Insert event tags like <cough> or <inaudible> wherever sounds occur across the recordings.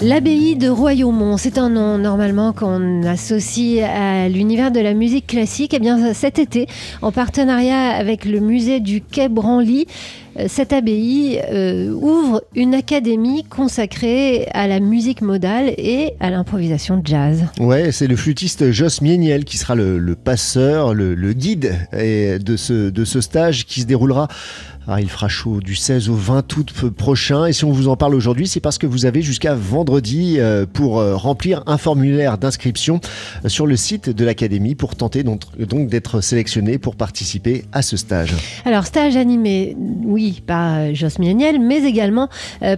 L'abbaye de Royaumont, c'est un nom normalement qu'on associe à l'univers de la musique classique. Eh bien, cet été, en partenariat avec le musée du Quai Branly, euh, cette abbaye euh, ouvre une académie consacrée à la musique modale et à l'improvisation jazz. Ouais, c'est le flûtiste Joss Mieniel qui sera le, passeur, le, le guide de ce, de ce stage qui se déroulera ah, il fera chaud du 16 au 20 août prochain. Et si on vous en parle aujourd'hui, c'est parce que vous avez jusqu'à vendredi euh, pour euh, remplir un formulaire d'inscription euh, sur le site de l'Académie pour tenter donc, d'être sélectionné pour participer à ce stage. Alors, stage animé, oui, par Jos Mieniel, mais également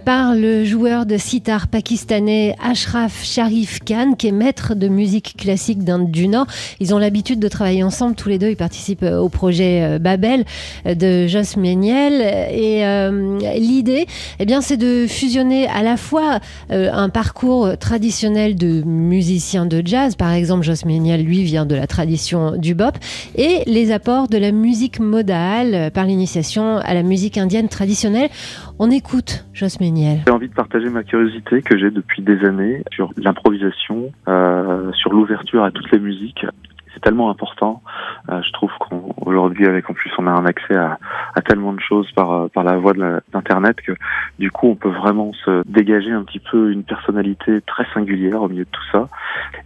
par le joueur de sitar pakistanais Ashraf Sharif Khan, qui est maître de musique classique d'Inde du Nord. Ils ont l'habitude de travailler ensemble, tous les deux. Ils participent au projet Babel de Jos Mieniel. Et euh, l'idée, eh bien, c'est de fusionner à la fois euh, un parcours traditionnel de musicien de jazz, par exemple, Jos Méniel, lui, vient de la tradition du bop, et les apports de la musique modale euh, par l'initiation à la musique indienne traditionnelle. On écoute Jos Méniel. J'ai envie de partager ma curiosité que j'ai depuis des années sur l'improvisation, sur l'ouverture à toutes les musiques tellement important. Euh, je trouve qu'aujourd'hui, avec en plus, on a un accès à, à tellement de choses par euh, par la voie d'internet que du coup, on peut vraiment se dégager un petit peu une personnalité très singulière au milieu de tout ça.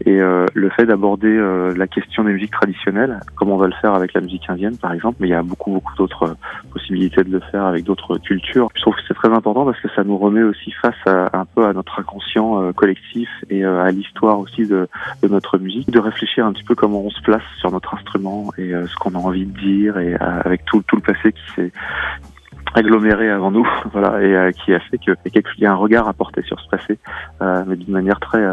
Et euh, le fait d'aborder euh, la question des musiques traditionnelles, comme on va le faire avec la musique indienne, par exemple, mais il y a beaucoup beaucoup d'autres possibilités de le faire avec d'autres cultures. Je trouve que c'est très important parce que ça nous remet aussi face à, un peu à notre inconscient collectif et à l'histoire aussi de, notre musique, de réfléchir un petit peu comment on se place sur notre instrument et euh, ce qu'on a envie de dire et euh, avec tout, le passé qui s'est aggloméré avant nous, <laughs> voilà, et euh, qui a fait qu'il y a un regard à porter sur ce passé, mais d'une manière très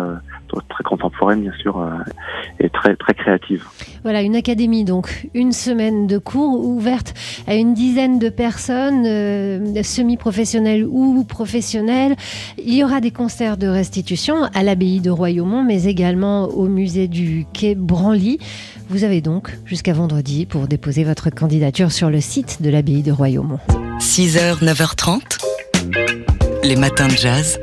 très contemporaine bien sûr et très très créative. Voilà, une académie donc, une semaine de cours ouverte à une dizaine de personnes, semi-professionnelles ou professionnelles. Il y aura des concerts de restitution à l'abbaye de Royaumont, mais également au musée du Quai Branly. Vous avez donc jusqu'à vendredi pour déposer votre candidature sur le site de l'abbaye de Royaumont. 6h, 9h30, les matins de jazz.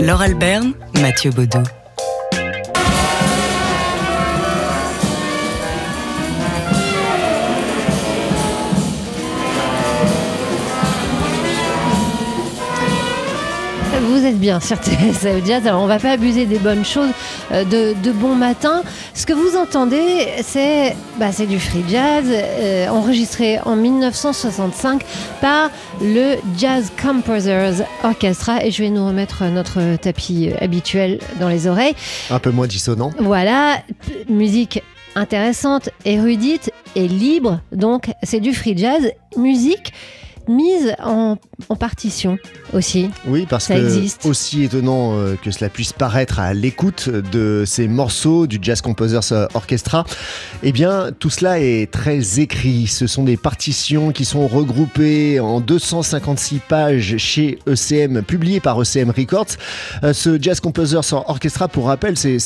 Laure Alberne, Mathieu Baudou. Vous êtes bien sur TSF Jazz. Alors, on va pas abuser des bonnes choses euh, de, bon matin. Ce que vous entendez, c'est bah, du free jazz euh, enregistré en 1965 par le Jazz Composers Orchestra. Et je vais nous remettre notre tapis habituel dans les oreilles. Un peu moins dissonant. Voilà, musique intéressante, érudite et libre. Donc, c'est du free jazz. Musique mise en, partition aussi. Oui, parce ça que existe. aussi étonnant euh, que cela puisse paraître à l'écoute de ces morceaux du Jazz Composers Orchestra, eh bien tout cela est très écrit. Ce sont des partitions qui sont regroupées en 256 pages chez ECM, publiées par ECM Records. Euh, ce Jazz Composers Orchestra, pour rappel, c'est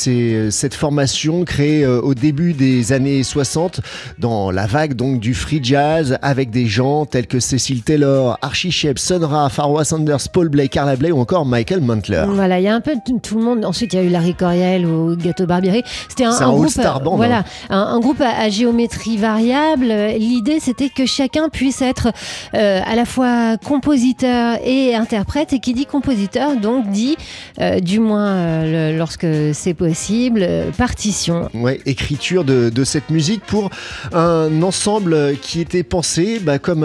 cette formation créée euh, au début des années 60 dans la vague donc du free jazz avec des gens tels que Cécile Taylor, Archie Shepp, Sun Ra, Farwa Sanders, Paul Blake, Carla Bley ou encore Michael Mantler. Voilà, il y a un peu tout le monde. Ensuite, il y a eu Larry Coriel ou Gâteau Barbieri. C'était un, un, groupe, band, voilà, un, groupe à, géométrie variable. L'idée, c'était que chacun puisse être euh, à la fois compositeur et interprète. Et qui dit compositeur, donc dit, euh, du moins euh, lorsque c'est possible, partition. Ouais, écriture de, cette musique pour un ensemble qui était pensé bah, comme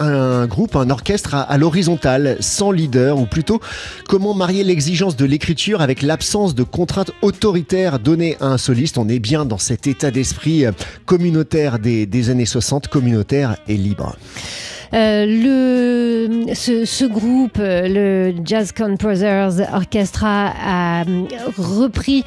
un un groupe, un orchestre à, l'horizontale, sans leader, ou plutôt comment marier l'exigence de l'écriture avec l'absence de contraintes autoritaires données à un soliste. On est bien dans cet état d'esprit euh, communautaire des, des années 60, communautaire et libre. Euh, le, ce, groupe, euh, le Jazz Composers Orchestra, a repris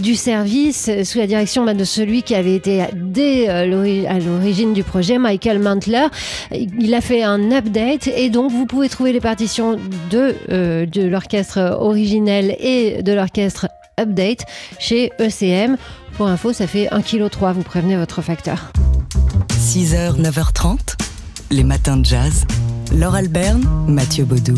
du service sous la direction bah, de celui qui avait été dès à l'origine du projet, Michael Mantler. Il a fait un update et donc vous pouvez trouver les partitions de, de l'orchestre originel et de l'orchestre update chez ECM. Pour info, ça fait 1,3 kg. Vous prévenez votre facteur. 6h, 9h30 les matins de jazz. Laure Alberne, Mathieu Baudou.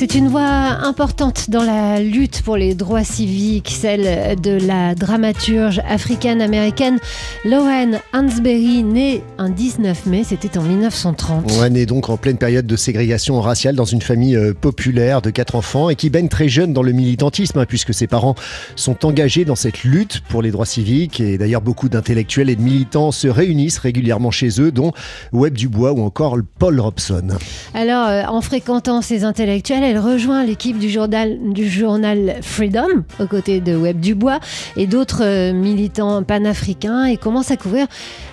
C'est une voix importante dans la lutte pour les droits civiques, celle de la dramaturge africaine-américaine Lauren Hansberry, née un 19 mai, c'était en 1930. Ouais, née donc en pleine période de ségrégation raciale dans une famille euh, populaire de quatre enfants et qui baigne très jeune dans le militantisme, hein, puisque ses parents sont engagés dans cette lutte pour les droits civiques. Et d'ailleurs, beaucoup d'intellectuels et de militants se réunissent régulièrement chez eux, dont Webb Dubois ou encore Paul Robson. Alors, euh, en fréquentant ces intellectuels, elle rejoint l'équipe du journal, du journal Freedom, aux côtés de Webb Dubois et d'autres euh, militants panafricains, et commence à couvrir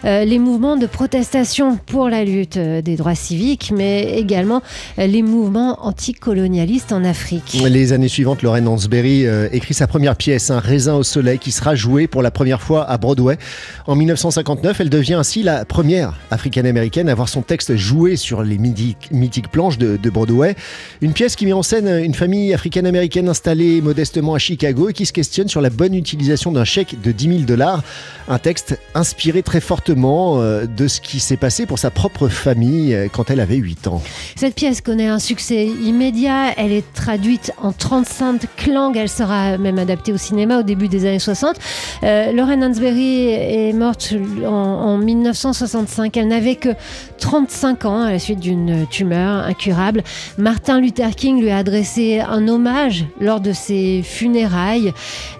euh, les mouvements de protestation pour la lutte euh, des droits civiques, mais également les mouvements anticolonialistes en Afrique. Les années suivantes, Lorraine Hansberry écrit sa première pièce, Un raisin au soleil, qui sera jouée pour la première fois à Broadway. En 1959, elle devient ainsi la première africaine-américaine à voir son texte joué sur les mythiques planches de, de Broadway. Une pièce qui met en scène une famille africaine-américaine installée modestement à Chicago et qui se questionne sur la bonne utilisation d'un chèque de 10 000 dollars. Un texte inspiré très fortement euh, de ce qui s'est passé pour sa propre famille euh, quand elle avait 8 ans. Cette pièce connaît un succès immédiat. Elle est traduite en 35 langues. Elle sera même adaptée au cinéma au début des années 60. Euh, Lauren Hansberry est morte en, en 1965. Elle n'avait que 35 ans à la suite d'une tumeur incurable. Martin Luther King lui a adressé un hommage lors de ses funérailles,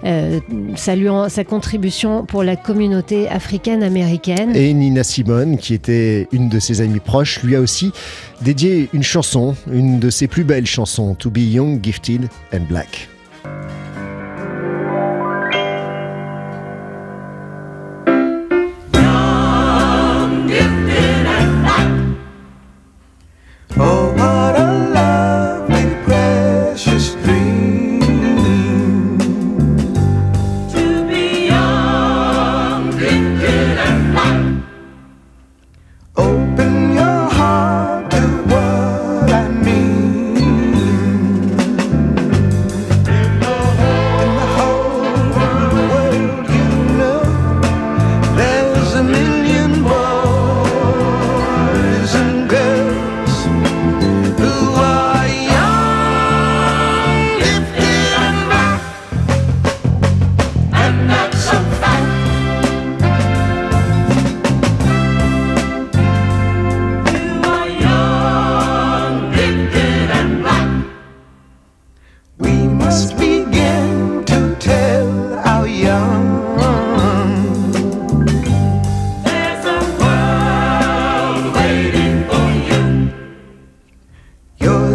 euh, saluant sa contribution pour la communauté africaine-américaine. Et Nina Simone, qui était une de ses amies proches, lui a aussi dédié une chanson, une de ses plus belles chansons, To Be Young, Gifted and Black.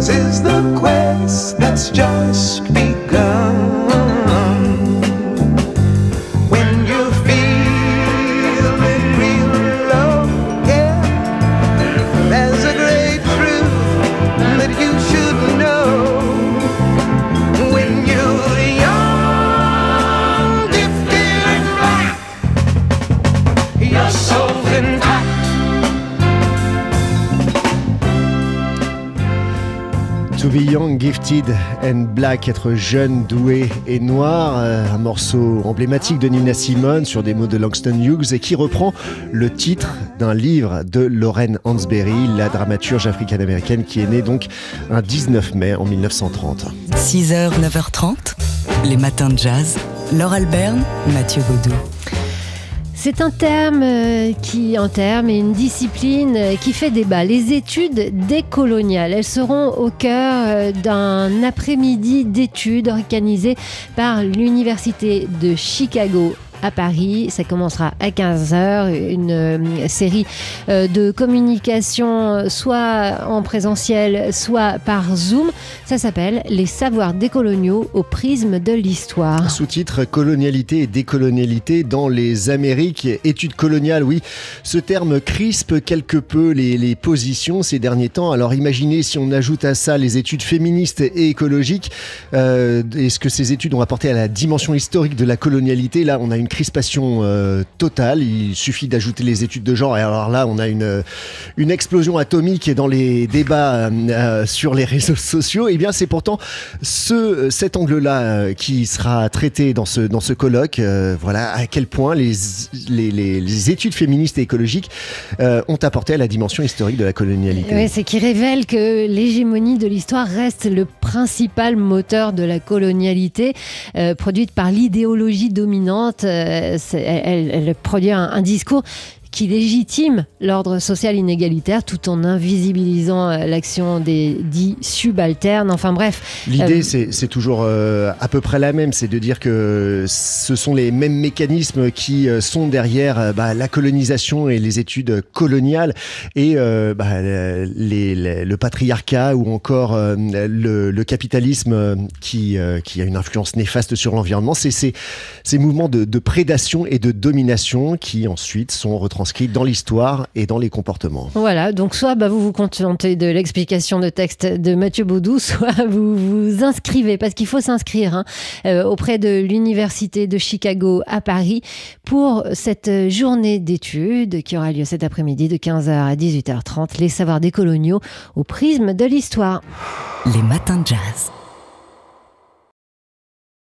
is the quest that's just begun. Be young, gifted and black, être jeune, doué et noir, euh, un morceau emblématique de Nina Simone sur des mots de Langston Hughes et qui reprend le titre d'un livre de Lorraine Hansberry, la dramaturge africaine-américaine qui est née donc un 19 mai en 1930. 6h, 9h30, les matins de jazz. Laure Alberne, Mathieu Baudou. C'est un terme euh, qui, un terme et une discipline euh, qui fait débat. Les études décoloniales, elles seront au cœur euh, d'un après-midi d'études organisé par l'Université de Chicago à Paris. Ça commencera à 15h, une euh, série euh, de communication soit en présentiel, soit par Zoom. Ça s'appelle Les savoirs décoloniaux au prisme de l'histoire. Sous-titre Colonialité et décolonialité dans les Amériques. Études coloniales, oui. Ce terme crispe quelque peu les, les positions ces derniers temps. Alors imaginez si on ajoute à ça les études féministes et écologiques euh, et ce que ces études ont apporté à la dimension historique de la colonialité? Là, on a une crispation totale. Il suffit d'ajouter les études de genre et alors là, on a une, une explosion atomique dans les débats sur les réseaux sociaux. Et eh bien, c'est pourtant ce, cet angle-là qui sera traité dans ce, dans ce colloque. voilà à quel point les, les, études féministes et écologiques ont apporté à la dimension historique de la colonialité. Oui, c'est qui révèle que l'hégémonie de l'histoire reste le principal moteur de la colonialité euh, produite par l'idéologie dominante. Euh, elle, produit un discours qui légitime l'ordre social inégalitaire tout en invisibilisant euh, l'action des dits subalternes. Enfin bref. L'idée, euh, c'est toujours euh, à peu près la même, c'est de dire que ce sont les mêmes mécanismes qui sont derrière bah, la colonisation et les études coloniales et bah, les, le patriarcat ou encore le, le, capitalisme qui, qui a une influence néfaste sur l'environnement. C'est ces, mouvements de, de prédation et de domination qui ensuite sont retranscrits dans l'histoire et dans les comportements. Voilà, donc soit bah, vous vous contentez de l'explication de texte de Mathieu Baudou, <laughs> soit vous vous inscrivez, parce qu'il faut s'inscrire hein, euh, auprès de l'Université de Chicago à Paris pour cette journée d'études qui aura lieu cet après-midi de 15h à 18h30, les savoirs des coloniaux au prisme de l'histoire. Les matins de jazz.